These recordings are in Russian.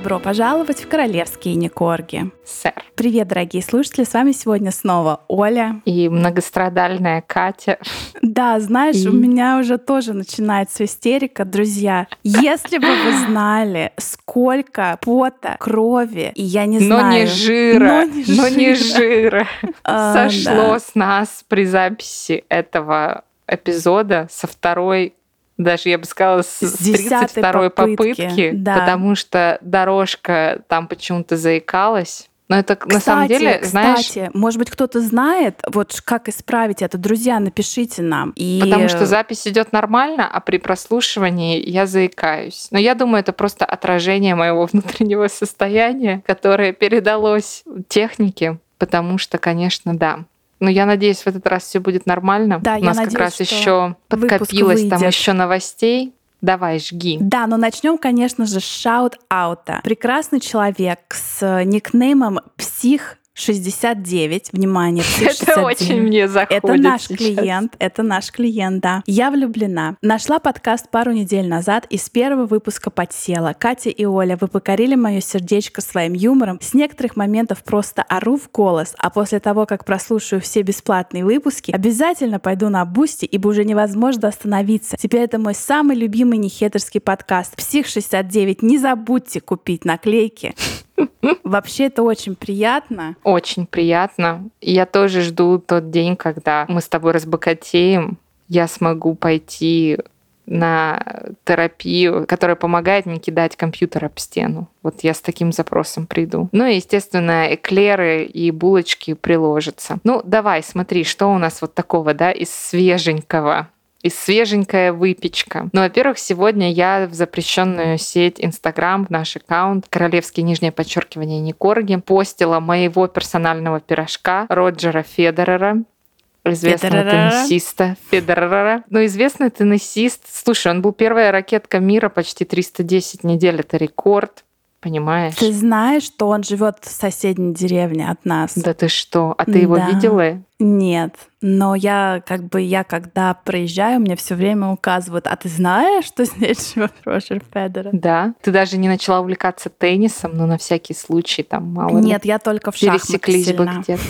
Добро пожаловать в королевские Никорги. Сэр. Привет, дорогие слушатели, с вами сегодня снова Оля. И многострадальная Катя. Да, знаешь, и... у меня уже тоже начинается истерика, друзья. Если бы вы знали, сколько пота, крови, и я не знаю... Но не жира, но не жира, но не жира. А, сошло с нас при записи этого эпизода со второй даже я бы сказала, с, с 32 попытки, попытки да. потому что дорожка там почему-то заикалась. Но это кстати, на самом деле, знаешь... Кстати, может быть, кто-то знает, вот как исправить это. Друзья, напишите нам. И... Потому что запись идет нормально, а при прослушивании я заикаюсь. Но я думаю, это просто отражение моего внутреннего состояния, которое передалось технике, потому что, конечно, да, ну, я надеюсь, в этот раз все будет нормально. Да, У нас надеюсь, как раз еще подкопилось там еще новостей. Давай, жги. Да, но начнем, конечно же, с shout-out а. Прекрасный человек с никнеймом Псих 69, внимание, это 69. очень мне заходит Это наш сейчас. клиент, это наш клиент, да. Я влюблена. Нашла подкаст пару недель назад и с первого выпуска подсела. Катя и Оля, вы покорили мое сердечко своим юмором. С некоторых моментов просто ору в голос, а после того, как прослушаю все бесплатные выпуски, обязательно пойду на Boosty, ибо уже невозможно остановиться. Теперь это мой самый любимый нехетерский подкаст. Псих 69, не забудьте купить наклейки. Вообще это очень приятно. Очень приятно. я тоже жду тот день, когда мы с тобой разбогатеем, я смогу пойти на терапию, которая помогает не кидать компьютер об стену. Вот я с таким запросом приду. Ну и, естественно, эклеры и булочки приложатся. Ну, давай, смотри, что у нас вот такого, да, из свеженького и свеженькая выпечка. Ну, во-первых, сегодня я в запрещенную сеть Инстаграм, в наш аккаунт, королевские нижнее подчеркивание Никорги, постила моего персонального пирожка Роджера Федерера, известного Федерера. теннисиста Федерера. Ну, известный теннисист. Слушай, он был первая ракетка мира почти 310 недель. Это рекорд. Понимаешь? Ты знаешь, что он живет в соседней деревне от нас? Да ты что? А ты его да. видела? Нет, но я как бы я когда проезжаю, мне все время указывают, а ты знаешь, что здесь живет Роджер Федерер? Да. Ты даже не начала увлекаться теннисом, но на всякий случай там мало. Нет, я только в шахматы Пересеклись бы где-то.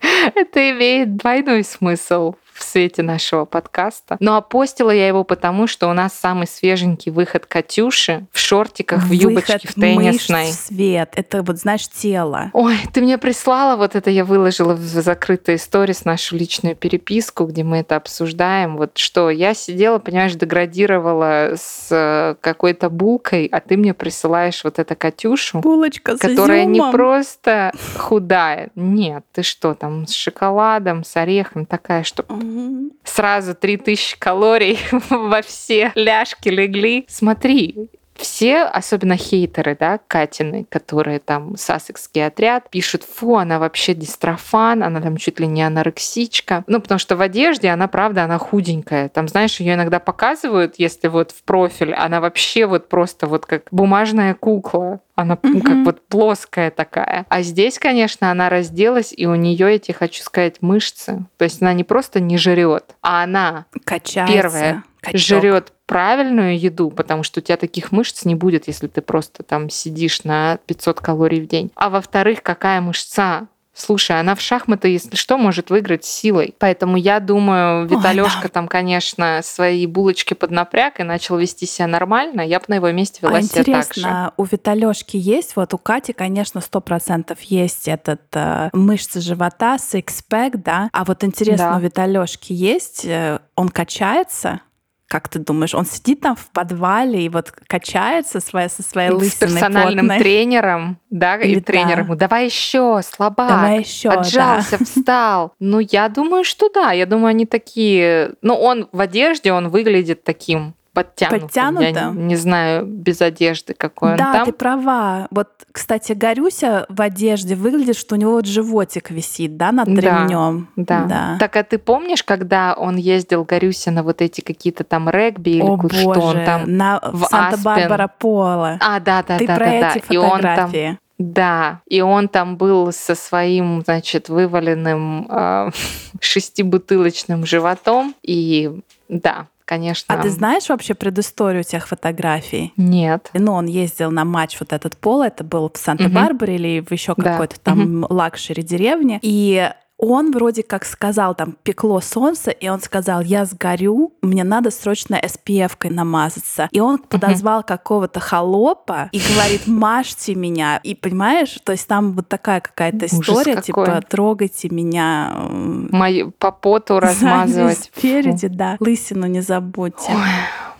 Это имеет двойной смысл в свете нашего подкаста. Но опостила я его потому, что у нас самый свеженький выход Катюши в шортиках, в юбочке, в теннисной. Мышц свет. Это вот, знаешь, тело. Ой, ты мне прислала, вот это я выложила в закрытой с нашу личную переписку, где мы это обсуждаем. Вот что, я сидела, понимаешь, деградировала с э, какой-то булкой, а ты мне присылаешь вот это Катюшу. Булочка с Которая изюмом. не просто худая. Нет, ты что, там с шоколадом, с орехом, такая, что Угу. Сразу 3000 калорий во все ляжки легли. Смотри, все, особенно хейтеры, да, Катины, которые там сассекский отряд, пишут, фу, она вообще дистрофан, она там чуть ли не анорексичка. Ну, потому что в одежде она, правда, она худенькая. Там, знаешь, ее иногда показывают, если вот в профиль, она вообще вот просто вот как бумажная кукла. Она mm-hmm. как вот плоская такая. А здесь, конечно, она разделась, и у нее эти, хочу сказать, мышцы. То есть она не просто не жрет, а она Качается. первая жрет правильную еду, потому что у тебя таких мышц не будет, если ты просто там сидишь на 500 калорий в день. А во-вторых, какая мышца Слушай, она в шахматы, если что, может выиграть силой. Поэтому я думаю, Виталёшка да. там, конечно, свои булочки поднапряг и начал вести себя нормально. Я бы на его месте вела а себя интересно, так же. у Виталёшки есть, вот у Кати, конечно, сто процентов есть этот э, мышцы живота, сикспэк, да? А вот интересно, да. у Виталёшки есть, э, он качается? Как ты думаешь, он сидит там в подвале и вот качается своя, со своей лысиной С персональным плотной. тренером, да, и, и тренер ему, давай еще, слабак, давай еще, отжался, да. встал. Ну, я думаю, что да, я думаю, они такие... Ну, он в одежде, он выглядит таким подтянутым. Подтянутым? Я не, знаю без одежды, какой да, он там. Да, ты права. Вот, кстати, Горюся в одежде выглядит, что у него вот животик висит, да, над да, ремнем. Да. да. Так, а ты помнишь, когда он ездил, Гарюся, на вот эти какие-то там регби или О, боже, что он там на, в Санта-Барбара поло. А, да, да, ты да, про да, эти да. И он там да, и он там был со своим, значит, вываленным э, шестибутылочным животом, и да, конечно. А ты знаешь вообще предысторию тех фотографий? Нет. Ну, он ездил на матч вот этот поло, это был в Санта-Барбаре угу. или в еще да. какой-то там угу. luxury деревне. И он вроде как сказал, там, пекло солнце, и он сказал, я сгорю, мне надо срочно SPF-кой намазаться. И он подозвал какого-то холопа и говорит, мажьте меня. И понимаешь, то есть там вот такая какая-то история, типа, трогайте меня. Мою по поту размазывать. Спереди, да. Лысину не забудьте. Ой.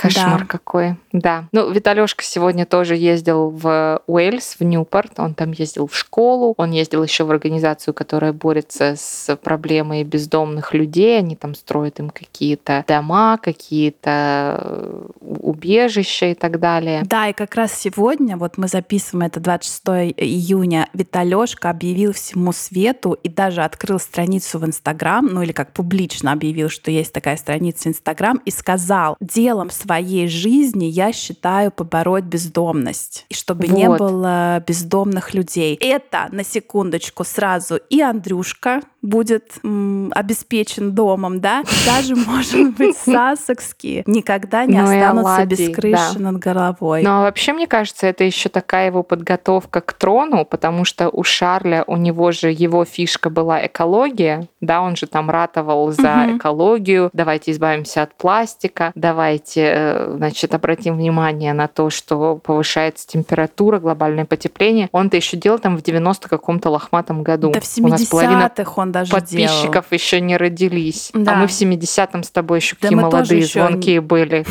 Кошмар да. какой. Да. Ну, Виталёшка сегодня тоже ездил в Уэльс, в Ньюпорт. Он там ездил в школу. Он ездил еще в организацию, которая борется с проблемой бездомных людей. Они там строят им какие-то дома, какие-то э, убежища и так далее. Да, и как раз сегодня, вот мы записываем это 26 июня, Виталёшка объявил всему свету и даже открыл страницу в Инстаграм, ну или как публично объявил, что есть такая страница Инстаграм, и сказал, делом своим своей жизни я считаю побороть бездомность. И чтобы вот. не было бездомных людей. Это, на секундочку, сразу и Андрюшка будет м, обеспечен домом, да, даже, может быть, сасекские никогда не ну останутся без крыши над головой. Ну, а вообще, мне кажется, это еще такая его подготовка к трону, потому что у Шарля, у него же его фишка была экология, да, он же там ратовал за экологию, давайте избавимся от пластика, давайте Э, значит, обратим внимание на то, что повышается температура, глобальное потепление. Он-то еще делал там в 90 каком-то лохматом году. Да в 70-х он даже подписчиков делал. еще не родились. А да. А мы в 70-м с тобой еще да какие молодые, звонкие еще... были.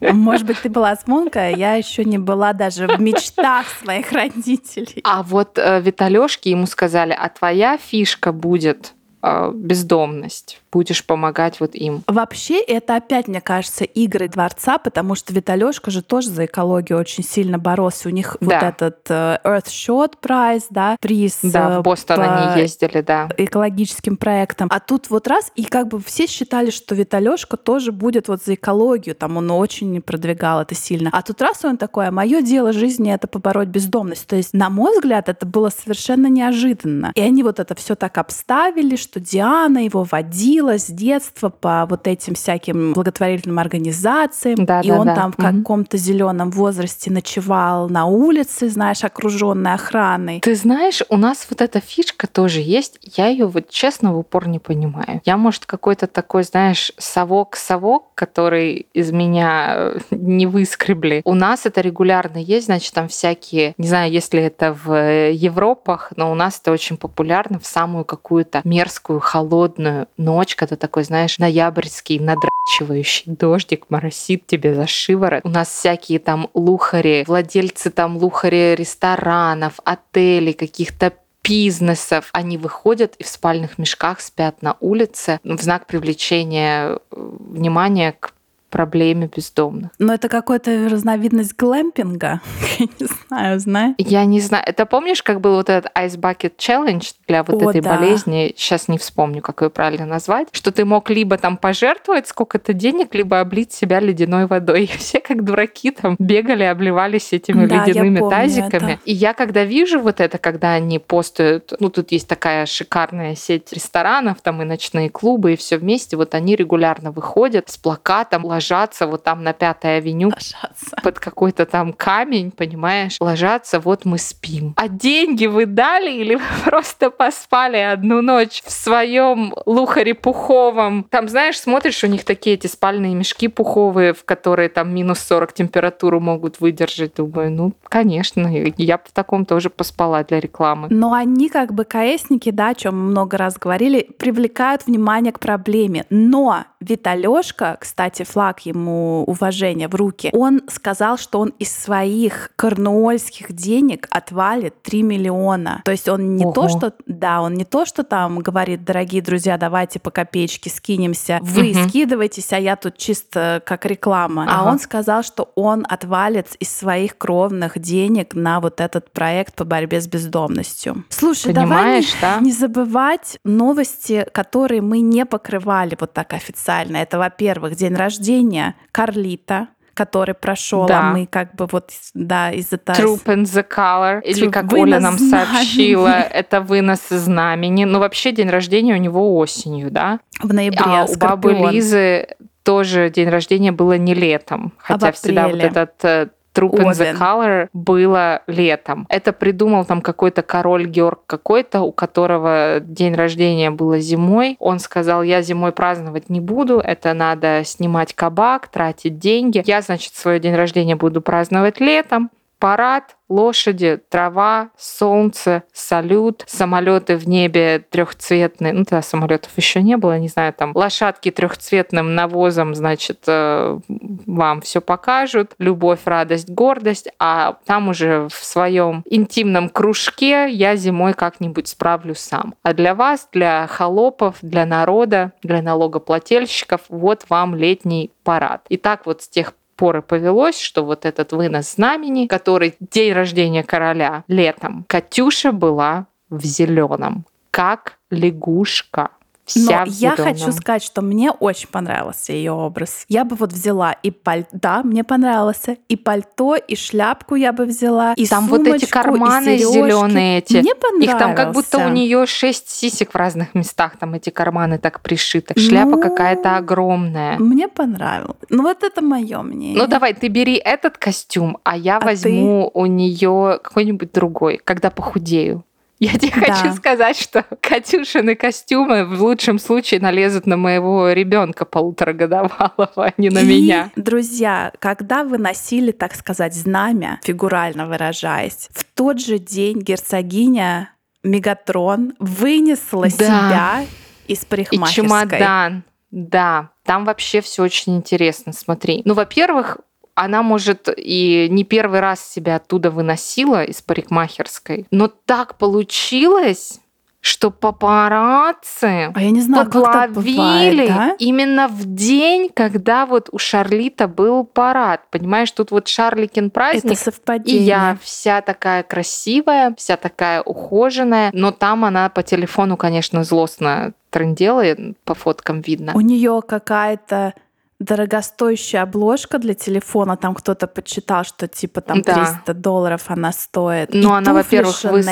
Может быть, ты была звонкая, я еще не была даже в мечтах своих родителей. А вот э, Виталёшке ему сказали, а твоя фишка будет э, бездомность будешь помогать вот им. Вообще, это опять, мне кажется, игры дворца, потому что Виталёшка же тоже за экологию очень сильно боролся. У них да. вот этот uh, Earthshot Prize, да, приз Да, в Бостон по они ездили, да. экологическим проектам. А тут вот раз, и как бы все считали, что Виталёшка тоже будет вот за экологию, там он очень продвигал это сильно. А тут раз он такой, а мое дело жизни — это побороть бездомность. То есть, на мой взгляд, это было совершенно неожиданно. И они вот это все так обставили, что Диана его водила, ходила с детства по вот этим всяким благотворительным организациям, да, и да, он да. там в каком-то зеленом возрасте ночевал на улице, знаешь, окруженный охраной. Ты знаешь, у нас вот эта фишка тоже есть. Я ее вот честно в упор не понимаю. Я, может, какой-то такой, знаешь, совок-совок, который из меня э, не выскребли. У нас это регулярно есть, значит, там всякие, не знаю, если это в Европах, но у нас это очень популярно в самую какую-то мерзкую, холодную ночь ночь, когда такой, знаешь, ноябрьский надрачивающий дождик моросит тебе за шиворот. У нас всякие там лухари, владельцы там лухари ресторанов, отелей, каких-то бизнесов, они выходят и в спальных мешках спят на улице в знак привлечения э, внимания к проблеме бездомных. Но это какая-то разновидность глэмпинга. Я не знаю, знаешь? Я не знаю. Это помнишь, как был вот этот Ice Bucket Challenge для вот О, этой да. болезни? Сейчас не вспомню, как ее правильно назвать. Что ты мог либо там пожертвовать сколько-то денег, либо облить себя ледяной водой. И все как дураки там бегали, обливались этими да, ледяными тазиками. Это. И я когда вижу вот это, когда они постают, ну тут есть такая шикарная сеть ресторанов, там и ночные клубы, и все вместе, вот они регулярно выходят с плакатом, ложатся вот там на Пятой авеню ложатся. под какой-то там камень, понимаешь, ложатся, вот мы спим. А деньги вы дали или вы просто поспали одну ночь в своем лухаре пуховом? Там, знаешь, смотришь, у них такие эти спальные мешки пуховые, в которые там минус 40 температуру могут выдержать. Думаю, ну, конечно, я в таком тоже поспала для рекламы. Но они как бы КСники, да, о чем мы много раз говорили, привлекают внимание к проблеме. Но Виталёшка, кстати, флаг ему уважения в руки, он сказал, что он из своих корнуольских денег отвалит 3 миллиона. То есть он не Ого. то, что, да, он не то, что там говорит, дорогие друзья, давайте по копеечке скинемся, вы угу. скидывайтесь, а я тут чисто как реклама. А ага. А он сказал, что он отвалит из своих кровных денег на вот этот проект по борьбе с бездомностью. Слушай, Понимаешь, давай да? не забывать новости, которые мы не покрывали вот так официально. Это, во-первых, день рождения Карлита, который прошел, а да. а мы как бы вот, да, из-за того... Troop and the Color, или как Оля нам знамени. сообщила, это вынос знамени. Ну, вообще, день рождения у него осенью, да? В ноябре, А у бабы Лизы тоже день рождения было не летом, А хотя всегда вот этот э, Troop in the. Color было летом. Это придумал там какой-то король Георг какой-то, у которого день рождения было зимой. Он сказал, я зимой праздновать не буду, это надо снимать кабак, тратить деньги. Я, значит, свой день рождения буду праздновать летом. Парад, лошади, трава, солнце, салют, самолеты в небе трехцветные. Ну, тогда самолетов еще не было, не знаю, там лошадки трехцветным навозом, значит, э, вам все покажут. Любовь, радость, гордость. А там уже в своем интимном кружке я зимой как-нибудь справлюсь сам. А для вас, для холопов, для народа, для налогоплательщиков, вот вам летний парад. И так вот с тех пор и повелось, что вот этот вынос знамени, который день рождения короля летом, Катюша была в зеленом, как лягушка. Вся Но я хочу сказать, что мне очень понравился ее образ. Я бы вот взяла и пальто, да, мне понравился, и пальто, и шляпку я бы взяла, и Там вот эти сумочку, карманы зеленые эти. Мне понравился. Их там как будто у нее шесть сисек в разных местах, там эти карманы так пришиты. Шляпа Ну, какая-то огромная. Мне понравилось. Ну вот это мое мнение. Ну давай, ты бери этот костюм, а я А возьму у нее какой-нибудь другой, когда похудею. Я тебе Да. хочу сказать, что Катюшины костюмы в лучшем случае налезут на моего ребенка полуторагодовалого, а не на И, меня. друзья, когда вы носили, так сказать, знамя, фигурально выражаясь, в тот же день герцогиня Мегатрон вынесла Да. себя из И парикмахерской. чемодан. Да, там вообще все очень интересно. Смотри. Ну, во-первых, она, может, и не первый раз себя оттуда выносила из парикмахерской, но так получилось, что папарацци А я не знаю, подловили бывает, да? именно в день, когда вот у Шарлита был парад. Понимаешь, тут вот Шарликин праздник, Это и совпадение. я вся такая красивая, вся такая ухоженная, но там она по телефону, конечно, злостно трындела, и по фоткам видно. У нее какая-то дорогостоящая обложка для телефона. Там кто-то подсчитал, что типа там Да. 300 долларов она стоит. И она, во-первых, высла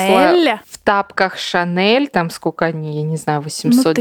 в тапках Шанель, там сколько они, я не знаю, 800-900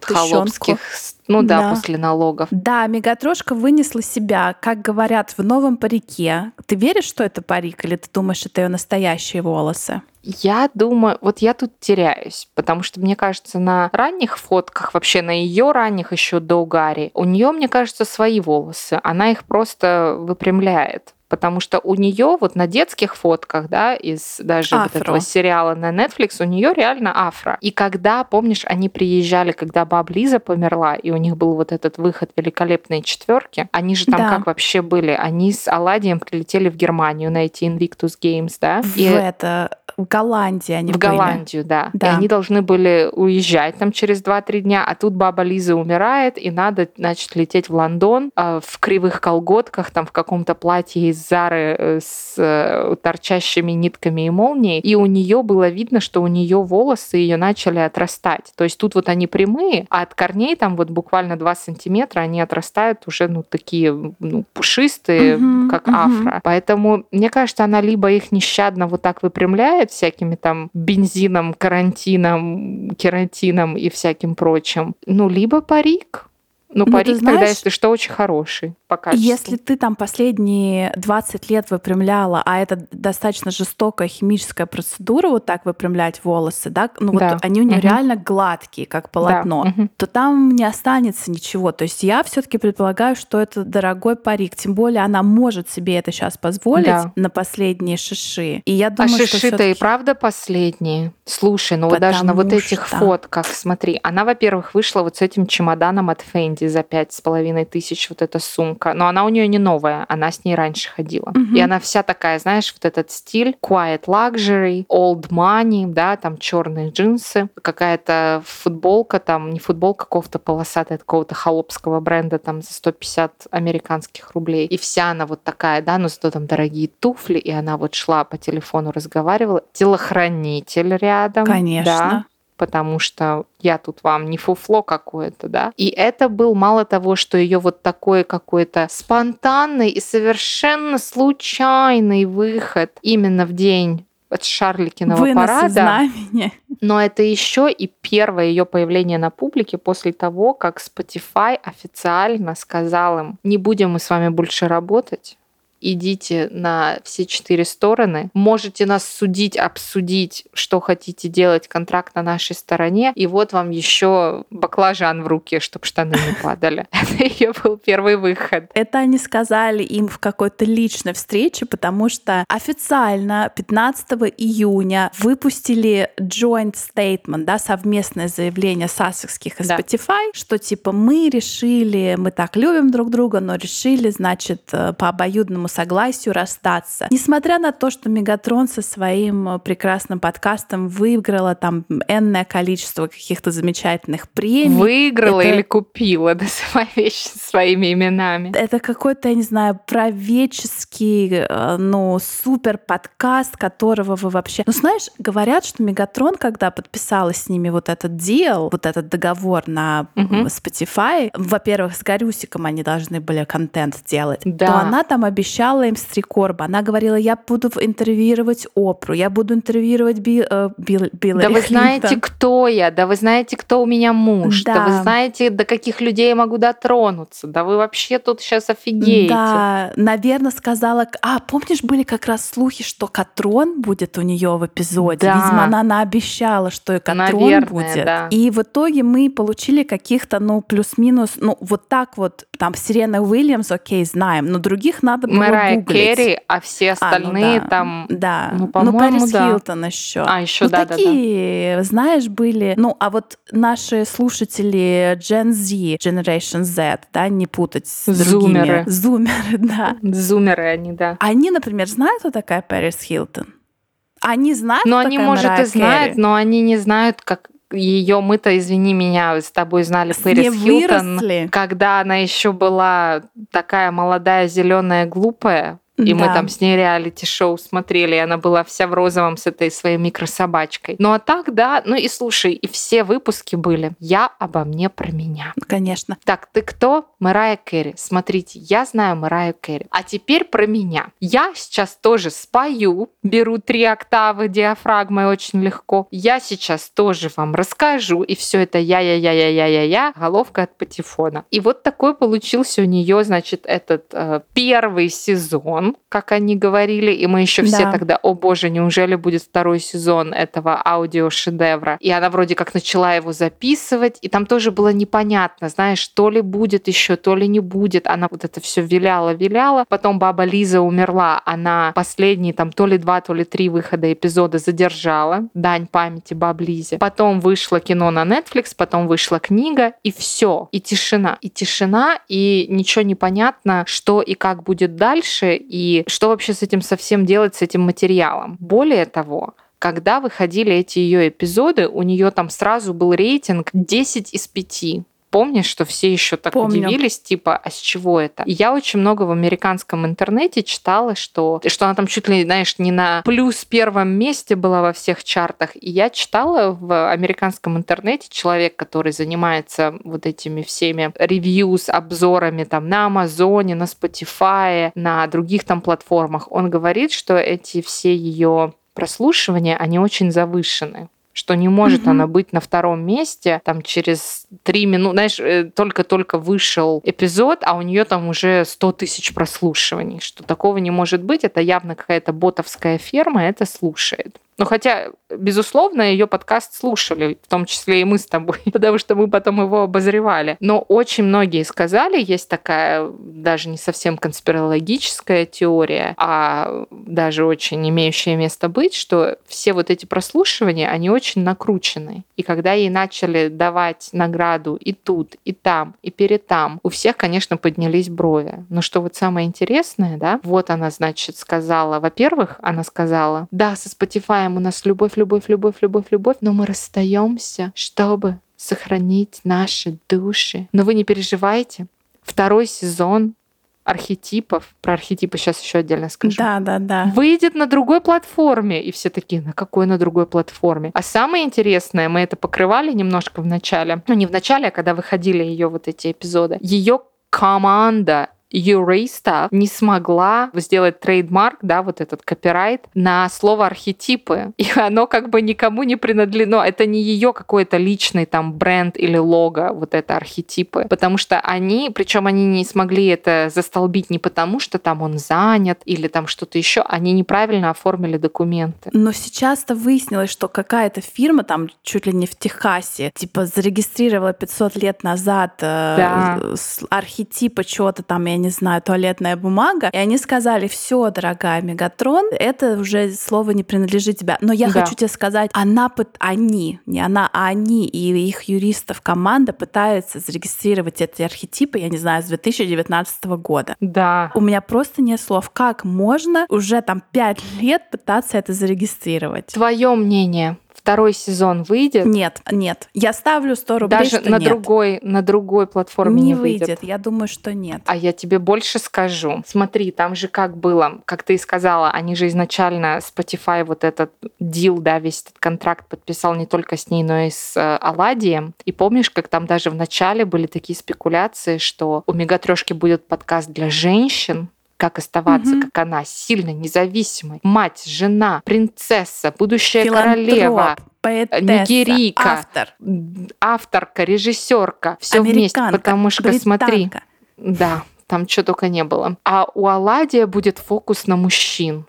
тыщен- холопских, с- ну да, Да. после налогов. Да, Мегатрошка вынесла себя, как говорят, в новом парике. Ты веришь, что это парик, или ты думаешь, это ее настоящие волосы? Я думаю, вот я тут теряюсь, потому что мне кажется, на ранних фотках, вообще на ее ранних еще до Гарри, у нее, мне кажется, свои волосы. Она их просто выпрямляет. Потому что у нее вот на детских фотках, да, из даже вот Афро. этого сериала на Netflix, у нее реально афро. И когда, помнишь, они приезжали, когда баб Лиза померла, и у них был вот этот выход великолепной четверки, они же там Да. как вообще были? Они с Аладием прилетели в Германию на эти Invictus Games, да? В И- это Голландии они в были. Голландию, да. Да. И они должны были уезжать там через 2-3 дня, а тут баба Лиза умирает, и надо, значит, лететь в Лондон э, в кривых колготках, там в каком-то платье из Зары э, с э, торчащими нитками и молнией. И у нее было видно, что у нее волосы ее начали отрастать. То есть тут вот они прямые, а от корней там вот буквально 2 сантиметра они отрастают уже, ну, такие, ну, пушистые, Мгм, как мгм. афро. Поэтому, мне кажется, она либо их нещадно вот так выпрямляет всякими там бензином, карантином, кератином и всяким прочим, ну, либо парик. Ну, Ну, ты парик тогда, знаешь, если что, очень хороший по качеству. Если ты там последние 20 лет выпрямляла, а это достаточно жестокая химическая процедура, вот так выпрямлять волосы, да, ну Да. вот они у нее Мгм. реально гладкие, как полотно, Да, то там не останется ничего. То есть я все-таки предполагаю, что это дорогой парик. Тем более она может себе это сейчас позволить Да. на последние шиши. И я А думаю, что шиши-то и правда последние. Слушай, ну вот даже на вот этих что- фотках, смотри, она, во-первых, вышла вот с этим чемоданом от Фенди за пять с половиной тысяч, вот эта сумка. Но она у нее не новая, она с ней раньше ходила. Мгм. И она вся такая, знаешь, вот этот стиль quiet luxury, old money, да, там черные джинсы, какая-то футболка, там не футболка, кофта полосатая, от какого-то холопского бренда, там за 150 американских рублей. И вся она вот такая, да, но зато там дорогие туфли, и она вот шла по телефону, разговаривала. Телохранитель рядом. Конечно. Да, потому что я тут вам не фуфло какое-то, да. И это был мало того, что ее вот такой какой-то спонтанный и совершенно случайный выход именно в день от Шарликиного Вынос парада. знамени. Но это еще и первое ее появление на публике после того, как Spotify официально сказал им, не будем мы с вами больше работать, идите на все четыре стороны. Можете нас судить, обсудить, что хотите делать, контракт на нашей стороне. И вот вам еще баклажан в руке, чтобы штаны не падали. Это ее был первый выход. Это они сказали им в какой-то личной встрече, потому что официально 15 июня выпустили joint statement, да, совместное заявление сассекских и Да. Spotify, что типа мы решили, мы так любим друг друга, но решили, значит, э, по обоюдному согласию расстаться. Несмотря на то, что Мегатрон со своим э, прекрасным подкастом выиграла там энное количество каких-то замечательных премий, Выиграла Это- или купила, называй вещи своими именами. это какой-то, я не знаю, правеческий, э, ну, супер подкаст, которого вы вообще... Ну, знаешь, говорят, что Мегатрон, когда подписала с ними вот этот дел, вот этот договор на. Spotify, во-первых, с Гарюсиком они должны были контент делать, Да. то она там обещала им стрекорба. Она говорила, я буду интервьюировать Опру, я буду интервьюировать Би, э, Билл- Биллари Да вы Клинтон». знаете, кто я, да вы знаете, кто у меня муж, да, вы Да. знаете, до каких людей я могу дотронуться, да вы вообще тут сейчас офигеете. Да, наверное, сказала... А, помнишь, были как раз слухи, что Катрон будет у нее в эпизоде? Да. Видимо, она наобещала, что и Катрон Наверное, будет. да. И в итоге мы получили каких-то, ну, плюс-минус, ну, вот так вот, там, Сирена Уильямс, окей, знаем, но других надо было Mmariah гуглить. Carey, а все А, ну остальные да. там... Да, ну, ну, по-моему, Пэрис да. Хилтон еще. А, еще ну, да, да, да. такие, знаешь, были... Ну, а вот наши слушатели Gen Z, Generation Z, да, не путать с другими. Зумеры. Зумеры, да. Зумеры они, да. Они, например, знают, кто такая Пэрис Хилтон? Они знают, Но кто они, может, Mariah и знают, Carey? но они не знают, как ее мы-то, извини меня, с тобой знали С Пэрис Хилтон, выросли. когда она еще была такая молодая, зеленая, глупая. И мы Да. там с ней реалити-шоу смотрели, и она была вся в розовом с этой своей микрособачкой. Ну а так, да, ну и слушай, и все выпуски были «Я обо мне про меня». Конечно. Так, ты кто? Мэрайя Кэрри. Смотрите, я знаю Мэрайю Кэрри. А теперь про меня. Я сейчас тоже спою, беру три октавы диафрагмой очень легко. Я сейчас тоже вам расскажу, и все это я-я-я-я-я-я-я, головка от патефона. И вот такой получился у нее, значит, этот э, первый сезон, как они говорили, и мы еще все Да. тогда, о боже, неужели будет второй сезон этого аудиошедевра? И она вроде как начала его записывать, и там тоже было непонятно, знаешь, то ли будет еще, то ли не будет. Она вот это все виляла-виляла. Потом баба Лиза умерла, она последние там то ли два, то ли три выхода эпизода задержала. Дань памяти баб Лизе. Потом вышло кино на Netflix, потом вышла книга, и все. И тишина. И тишина, и ничего не понятно, что и как будет дальше, и что вообще с этим совсем делать, с этим материалом. Более того, когда выходили эти ее эпизоды, у нее там сразу был рейтинг 10 из 5. Помнишь, что все еще так Помню. удивились, типа, а с чего это? И я очень много в американском интернете читала, что, что она там чуть ли, знаешь, не на плюс первом месте была во всех чартах. И я читала в американском интернете человек, который занимается вот этими всеми ревьюс, обзорами там на Амазоне, на Spotify, на других там платформах. Он говорит, что эти все ее прослушивания, они очень завышены что не может Мгм. она быть на втором месте, там через три минуты, знаешь, э, только-только вышел эпизод, а у нее там уже 100 тысяч прослушиваний, что такого не может быть, это явно какая-то ботовская ферма это слушает. Ну, хотя, безусловно, ее подкаст слушали, в том числе и мы с тобой, потому что мы потом его обозревали. Но очень многие сказали, есть такая даже не совсем конспирологическая теория, а даже очень имеющая место быть, что все вот эти прослушивания, они очень накручены. И когда ей начали давать награду и тут, и там, и перед там, у всех, конечно, поднялись брови. Но что вот самое интересное, да, вот она, значит, сказала, во-первых, она сказала, да, со Spotify у нас любовь, любовь, любовь, любовь, любовь, но мы расстаемся, чтобы сохранить наши души. Но вы не переживайте. Второй сезон архетипов, про архетипы сейчас еще отдельно скажу. Да, да, да. Выйдет на другой платформе. И все такие, на какой на другой платформе? А самое интересное, мы это покрывали немножко в начале. Ну, не в начале, а когда выходили ее вот эти эпизоды. Ее команда Юриста не смогла сделать трейдмарк, да, вот этот копирайт на слово архетипы. И оно как бы никому не принадлежно. Это не ее какой-то личный там бренд или лого, вот это архетипы. Потому что они, причем они не смогли это застолбить не потому, что там он занят или там что-то еще, они неправильно оформили документы. Но сейчас-то выяснилось, что какая-то фирма там чуть ли не в Техасе, типа зарегистрировала 500 лет назад э, да. архетипа чего-то там, я не знаю, туалетная бумага, и они сказали, все, дорогая Мегатрон, это уже слово не принадлежит тебе. Но я да. хочу тебе сказать, она, они, не она, а они и их юристов команда пытаются зарегистрировать эти архетипы, я не знаю, с 2019 года. Да. У меня просто нет слов, как можно уже там пять лет пытаться это зарегистрировать. Твое мнение, второй сезон выйдет? Нет, нет. Я ставлю 100 рублей, Даже на нет. другой, на другой платформе не, не выйдет. выйдет. Я думаю, что нет. А я тебе больше скажу. Смотри, там же как было, как ты и сказала, они же изначально Spotify вот этот дил, да, весь этот контракт подписал не только с ней, но и с э, Аладием. И помнишь, как там даже в начале были такие спекуляции, что у Мегатрешки будет подкаст для женщин, как оставаться, угу. как она, сильной, независимой, мать, жена, принцесса, будущая Филантроп, королева, поэтесса, нигерийка, автор. авторка, режиссерка, все вместе, потому что британка. смотри, да, там что только не было. А у Аладия будет фокус на мужчин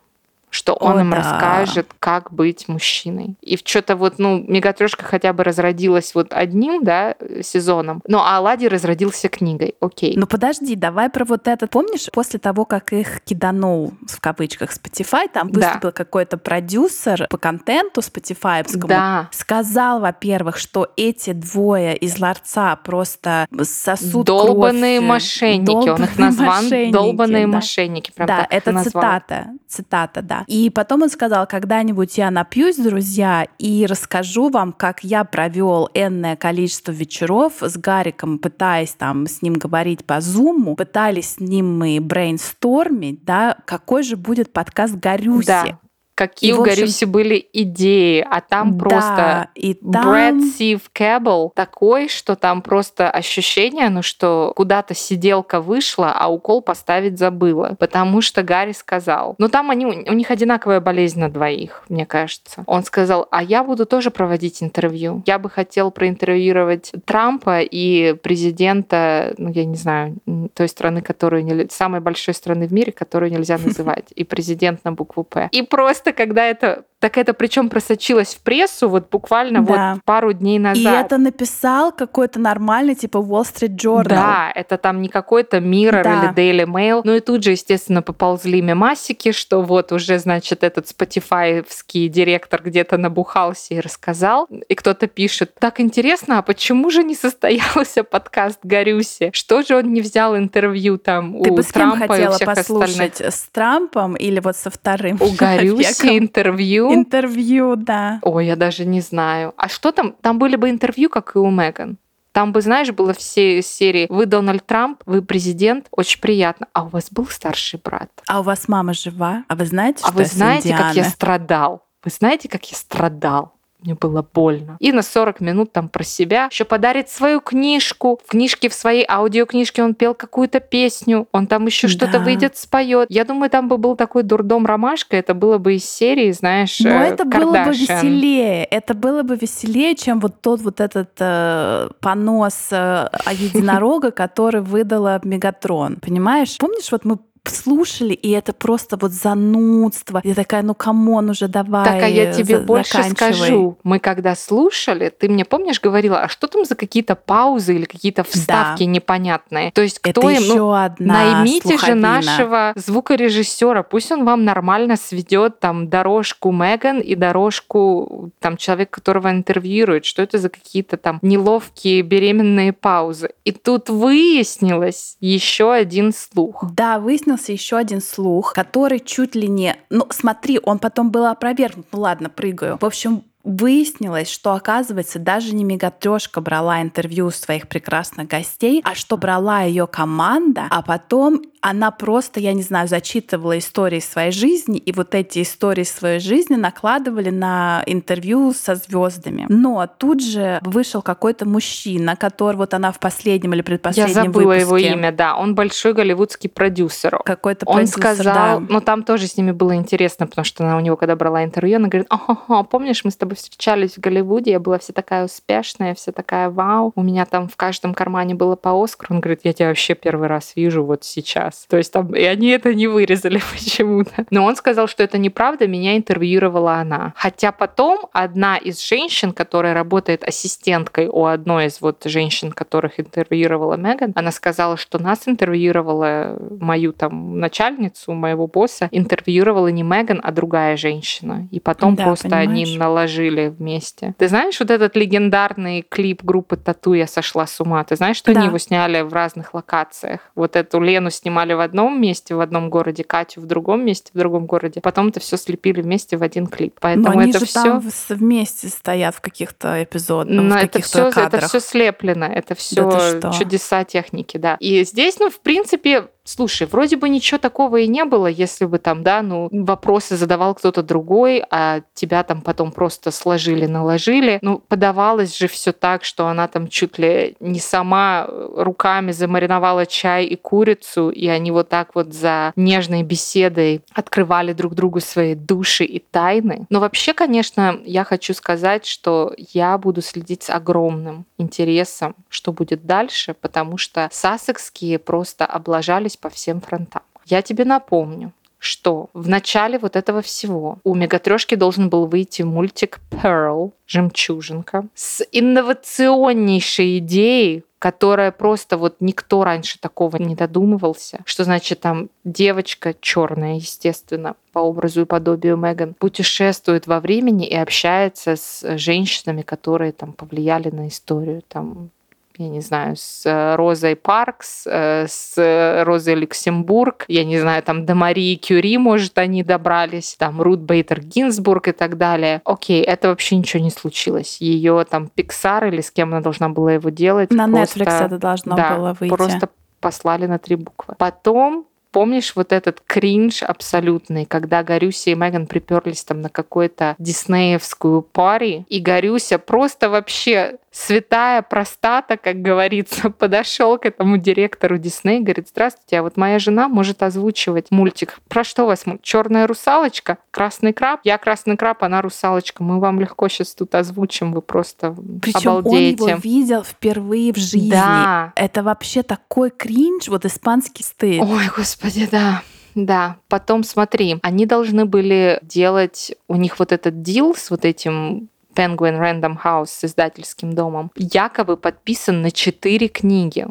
что он О, им да. расскажет, как быть мужчиной. И что-то вот, ну, Мегатрешка хотя бы разродилась вот одним, да, сезоном, но Алади разродился книгой, окей. Ну подожди, давай про вот этот. Помнишь, после того, как их киданул, в кавычках, Spotify, там выступил да. какой-то продюсер по контенту Spotify, да. сказал, во-первых, что эти двое из ларца просто сосут Долбанные кровь. мошенники, долбанные он их назвал долбанные да. мошенники. Прям да, это цитата, цитата, да. И потом он сказал, когда-нибудь я напьюсь, друзья, и расскажу вам, как я провел энное количество вечеров с Гариком, пытаясь там с ним говорить по зуму, пытались с ним мы брейнстормить, да, какой же будет подкаст Горюси. Да какие и, у Гарюси были идеи, а там да, просто и там... Брэд Сив Кэббл такой, что там просто ощущение, ну что куда-то сиделка вышла, а укол поставить забыла, потому что Гарри сказал. Ну там они, у них одинаковая болезнь на двоих, мне кажется. Он сказал, а я буду тоже проводить интервью. Я бы хотел проинтервьюировать Трампа и президента, ну я не знаю, той страны, которую не, самой большой страны в мире, которую нельзя называть, и президент на букву П. И просто когда это так это причем просочилось в прессу вот буквально да. вот пару дней назад. И это написал какой-то нормальный типа Wall Street Journal. Да, это там не какой-то Mirror да. или Daily Mail. Ну и тут же, естественно, поползли мемасики, что вот уже, значит, этот спотифаевский директор где-то набухался и рассказал. И кто-то пишет, так интересно, а почему же не состоялся подкаст Горюси? Что же он не взял интервью там Ты у бы с Трампа кем хотела и всех послушать? остальных? С Трампом или вот со вторым У Горюси интервью Интервью, да. Ой, я даже не знаю. А что там? Там были бы интервью, как и у Меган. Там бы, знаешь, было все серии «Вы Дональд Трамп, вы президент, очень приятно». А у вас был старший брат? А у вас мама жива? А вы знаете, а что вы знаете, как я страдал? Вы знаете, как я страдал? Мне было больно. И на 40 минут там про себя еще подарит свою книжку. В книжке, в своей аудиокнижке он пел какую-то песню. Он там еще да. что-то выйдет, споет. Я думаю, там бы был такой дурдом ромашка. Это было бы из серии, знаешь, Но это Кардашиан. было бы веселее. Это было бы веселее, чем вот тот вот этот э, понос э, единорога, который выдала Мегатрон. Понимаешь? Помнишь, вот мы слушали, и это просто вот занудство. Я такая, ну come on уже, давай. Так, а я тебе больше скажу. Мы когда слушали, ты мне помнишь говорила, а что там за какие-то паузы или какие-то вставки да. непонятные? То есть кто это им? Ну, одна наймите слуховина. же нашего звукорежиссера, пусть он вам нормально сведет там дорожку Меган и дорожку там человека, которого интервьюирует. Что это за какие-то там неловкие беременные паузы? И тут выяснилось еще один слух. Да, выяснилось выяснился еще один слух, который чуть ли не... Ну, смотри, он потом был опровергнут. Ну ладно, прыгаю. В общем, Выяснилось, что, оказывается, даже не мегатрешка брала интервью у своих прекрасных гостей, а что брала ее команда, а потом она просто, я не знаю, зачитывала истории своей жизни, и вот эти истории своей жизни накладывали на интервью со звездами. Но тут же вышел какой-то мужчина, который вот она в последнем или предпоследнем Я забыла выпуске. его имя, да. Он большой голливудский продюсер. Какой-то Он продюсер, сказал, да. но там тоже с ними было интересно, потому что она у него, когда брала интервью, она говорит, ага, помнишь, мы с тобой встречались в Голливуде, я была вся такая успешная, вся такая вау, у меня там в каждом кармане было по Оскару. Он говорит, я тебя вообще первый раз вижу вот сейчас. То есть там, и они это не вырезали почему-то. Но он сказал, что это неправда, меня интервьюировала она. Хотя потом одна из женщин, которая работает ассистенткой у одной из вот женщин, которых интервьюировала Меган, она сказала, что нас интервьюировала мою там начальницу, моего босса, интервьюировала не Меган, а другая женщина. И потом Да, просто они понимаешь? Наложили вместе. Ты знаешь вот этот легендарный клип группы Тату «Я сошла с ума»? Ты знаешь, что Да. они его сняли в разных локациях? Вот эту Лену снимали в одном месте, в одном городе, Катю в другом месте, в другом городе. Потом это все слепили вместе в один клип. Но Поэтому они это же все... там вместе стоят в каких-то эпизодах, Но в это каких-то все, это кадрах. все слеплено, это все что? чудеса техники, да. И здесь, ну, в принципе, слушай, вроде бы ничего такого и не было, если бы там, да, ну, вопросы задавал кто-то другой, а тебя там потом просто сложили, наложили. Ну, подавалось же все так, что она там чуть ли не сама руками замариновала чай и курицу, и они вот так вот за нежной беседой открывали друг другу свои души и тайны. Но вообще, конечно, я хочу сказать, что я буду следить с огромным интересом, что будет дальше, потому что сассекские просто облажались по всем фронтам. Я тебе напомню, что в начале вот этого всего у Мегатрешки должен был выйти мультик Pearl, жемчужинка, с инновационнейшей идеей, которая просто вот никто раньше такого не додумывался. Что значит там девочка черная, естественно, по образу и подобию Меган, путешествует во времени и общается с женщинами, которые там повлияли на историю. Там я не знаю, с э, Розой Паркс, э, с э, Розой Люксембург, я не знаю, там до Марии Кюри, может, они добрались, там Рут Бейтер Гинзбург и так далее. Окей, это вообще ничего не случилось. Ее там Pixar или с кем она должна была его делать. На просто- Netflix это должно да, было выйти. Просто послали на три буквы. Потом Помнишь вот этот кринж абсолютный, когда Горюся и Меган приперлись там на какую-то диснеевскую пари, и Горюся просто вообще святая простата, как говорится, подошел к этому директору Дисней говорит, здравствуйте, а вот моя жена может озвучивать мультик. Про что у вас? Черная русалочка? Красный краб? Я красный краб, она русалочка. Мы вам легко сейчас тут озвучим, вы просто Причем он обалдеете. его видел впервые в жизни. Да. Это вообще такой кринж, вот испанский стыд. Ой, господи, да. Да, потом смотри, они должны были делать, у них вот этот дил с вот этим Penguin Random House с издательским домом, якобы подписан на четыре книги.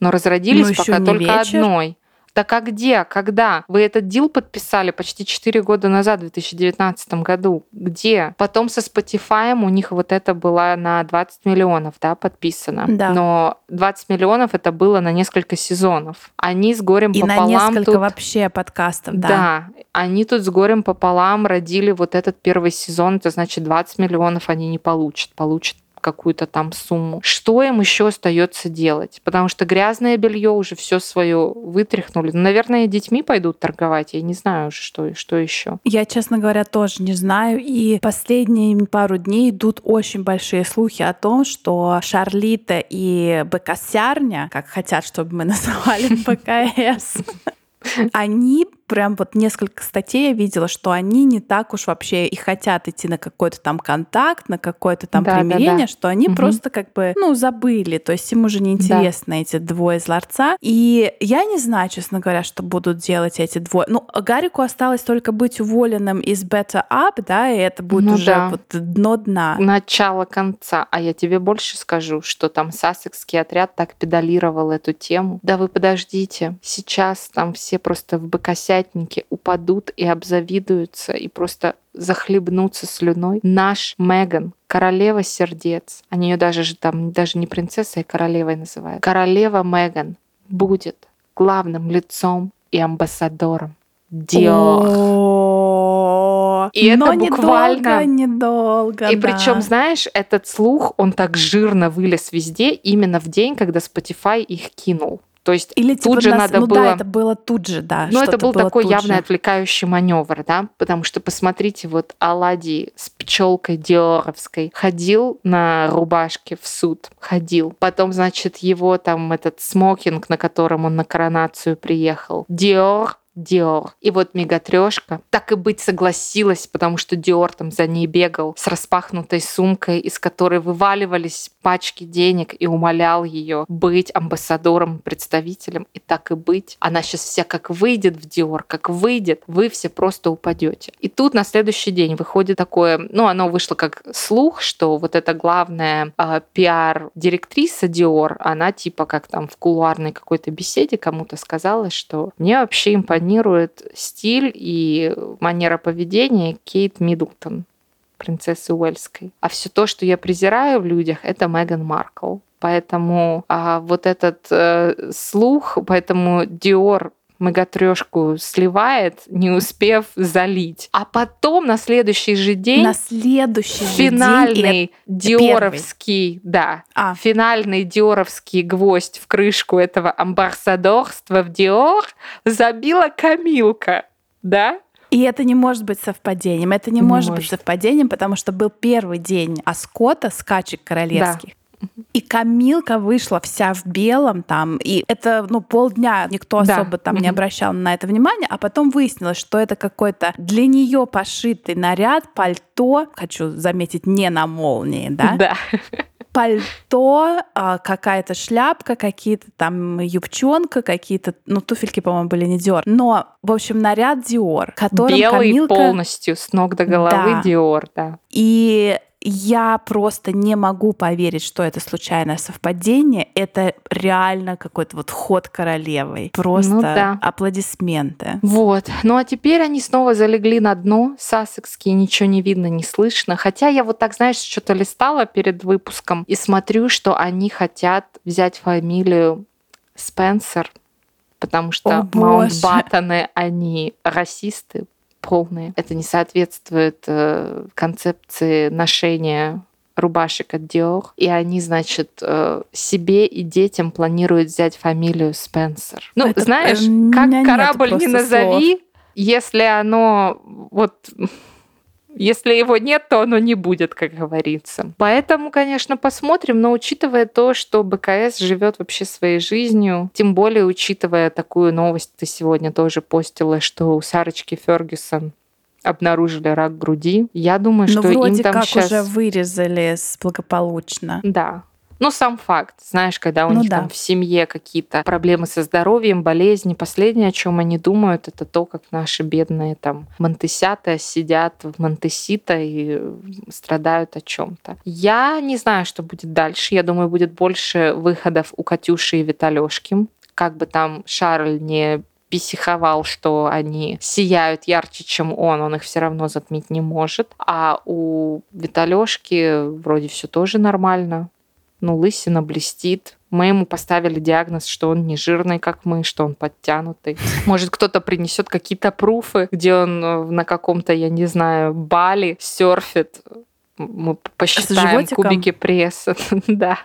Но разродились Ну, пока только вечер. одной. Так а где? Когда? Вы этот дил подписали почти 4 года назад, в 2019 году. Где? Потом со Spotify у них вот это было на 20 миллионов, да, подписано. Да. Но 20 миллионов это было на несколько сезонов. Они с горем И на пополам несколько тут... вообще подкастов, да. Да, они тут с горем пополам родили вот этот первый сезон, это значит 20 миллионов они не получат, получат какую-то там сумму. Что им еще остается делать? Потому что грязное белье уже все свое вытряхнули. Ну, наверное, детьми пойдут торговать. Я не знаю уже, что, что еще. Я, честно говоря, тоже не знаю. И последние пару дней идут очень большие слухи о том, что Шарлита и Бекасярня, как хотят, чтобы мы называли БКС, они прям вот несколько статей я видела, что они не так уж вообще и хотят идти на какой-то там контакт, на какое-то там Да, да, примирение, да. что они Мгм. просто как бы, ну, забыли, то есть им уже не интересны эти двое из ларца. И я не знаю, честно говоря, что будут делать эти двое. Ну, Гарику осталось только быть уволенным из Better Up, да, и это будет Ну уже да. вот дно дна. Начало конца. А я тебе больше скажу, что там сассекский отряд так педалировал эту тему. Да вы подождите, сейчас там все просто в бокосятнике упадут и обзавидуются, и просто захлебнутся слюной. Наш Меган, королева сердец, они ее даже же там даже не принцессой, а королевой называют. Королева Меган будет главным лицом и амбассадором Диор. И это но буквально... недолго, недолго, И да. причем, знаешь, этот слух, он так жирно вылез везде именно в день, когда Spotify их кинул. То есть Или тут типа же нас- надо ну было... да, это было тут же, да. Ну, это был такой тут явный же. отвлекающий маневр, да, потому что посмотрите, вот Аладий с пчелкой Диоровской ходил на рубашке в суд, ходил. Потом, значит, его там этот смокинг, на котором он на коронацию приехал, Диор, Диор. И вот мегатрешка так и быть согласилась, потому что Диор там за ней бегал с распахнутой сумкой, из которой вываливались пачки денег и умолял ее быть амбассадором, представителем. И так и быть. Она сейчас вся как выйдет в Диор, как выйдет, вы все просто упадете. И тут на следующий день выходит такое, ну, оно вышло как слух, что вот эта главная а, пиар-директриса Диор, она типа как там в кулуарной какой-то беседе кому-то сказала, что мне вообще импонирует стиль и манера поведения Кейт Миддлтон, принцессы Уэльской. А все то, что я презираю в людях, это Меган Маркл. Поэтому а, вот этот э, слух, поэтому Диор мегатрешку сливает, не успев залить. А потом на следующий же день На следующий же день... финальный диоровский, да, А. финальный диоровский гвоздь в крышку этого амбассадорства в Диор забила Камилка, да? И это не может быть совпадением. Это не, Не может, быть совпадением, потому что был первый день Аскота, скачек королевских. И Камилка вышла вся в белом там, и это, ну, полдня никто Да. особо там не обращал на это внимания, а потом выяснилось, что это какой-то для нее пошитый наряд, пальто, хочу заметить, не на молнии, да, Да. Пальто, а, какая-то шляпка, какие-то там юбчонка, какие-то, ну, туфельки, по-моему, были не Диор. Но, в общем, наряд Диор, которым Белый Камилка... полностью с ног до головы Да. Диор, да. И я просто не могу поверить, что это случайное совпадение. Это реально какой-то вот ход королевой. Просто Ну да. аплодисменты. Вот. Ну а теперь они снова залегли на дно, сассекские, ничего не видно, не слышно. Хотя я вот так, знаешь, что-то листала перед выпуском и смотрю, что они хотят взять фамилию Спенсер, потому что О, боже. Маунтбаттены, они расисты полные. Это не соответствует э, концепции ношения рубашек от Dior. И они, значит, э, себе и детям планируют взять фамилию Спенсер. Ну, Это, знаешь, как корабль не назови, если оно вот если его нет, то оно не будет, как говорится. Поэтому, конечно, посмотрим, но учитывая то, что БКС живет вообще своей жизнью, тем более учитывая такую новость, ты сегодня тоже постила, что у Сарочки Фергюсон обнаружили рак груди. Я думаю, Ну, что им вроде там как сейчас... уже вырезали благополучно. Да. Ну, сам факт, знаешь, когда у Ну них да. там в семье какие-то проблемы со здоровьем, болезни, последнее, о чем они думают, это то, как наши бедные там монтесята сидят в Монтесита и страдают о чем-то. Я не знаю, что будет дальше. Я думаю, будет больше выходов у Катюши и Виталешки. Как бы там Шарль не писиховал, что они сияют ярче, чем он, он их все равно затмить не может. А у Виталешки вроде все тоже нормально. Ну, лысина блестит. Мы ему поставили диагноз, что он не жирный, как мы, что он подтянутый. Может, кто-то принесет какие-то пруфы, где он э, на каком-то, я не знаю, Бали серфит. Мы посчитаем кубики пресса. Да.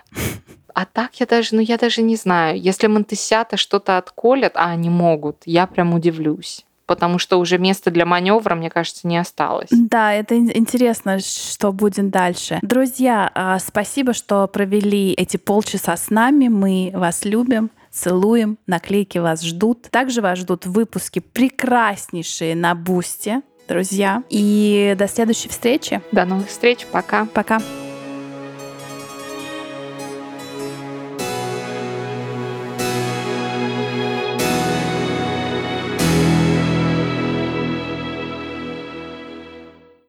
А так я даже, ну я даже не знаю. Если монтесята что-то отколят, а они могут, я прям удивлюсь. Потому что уже места для маневра, мне кажется, не осталось. Да, это ин- интересно, что будет дальше. Друзья, а, спасибо, что провели эти полчаса с нами. Мы вас любим. Целуем, наклейки вас ждут. Также вас ждут выпуски прекраснейшие на Бусте, друзья. И до следующей встречи. До новых встреч, пока. Пока.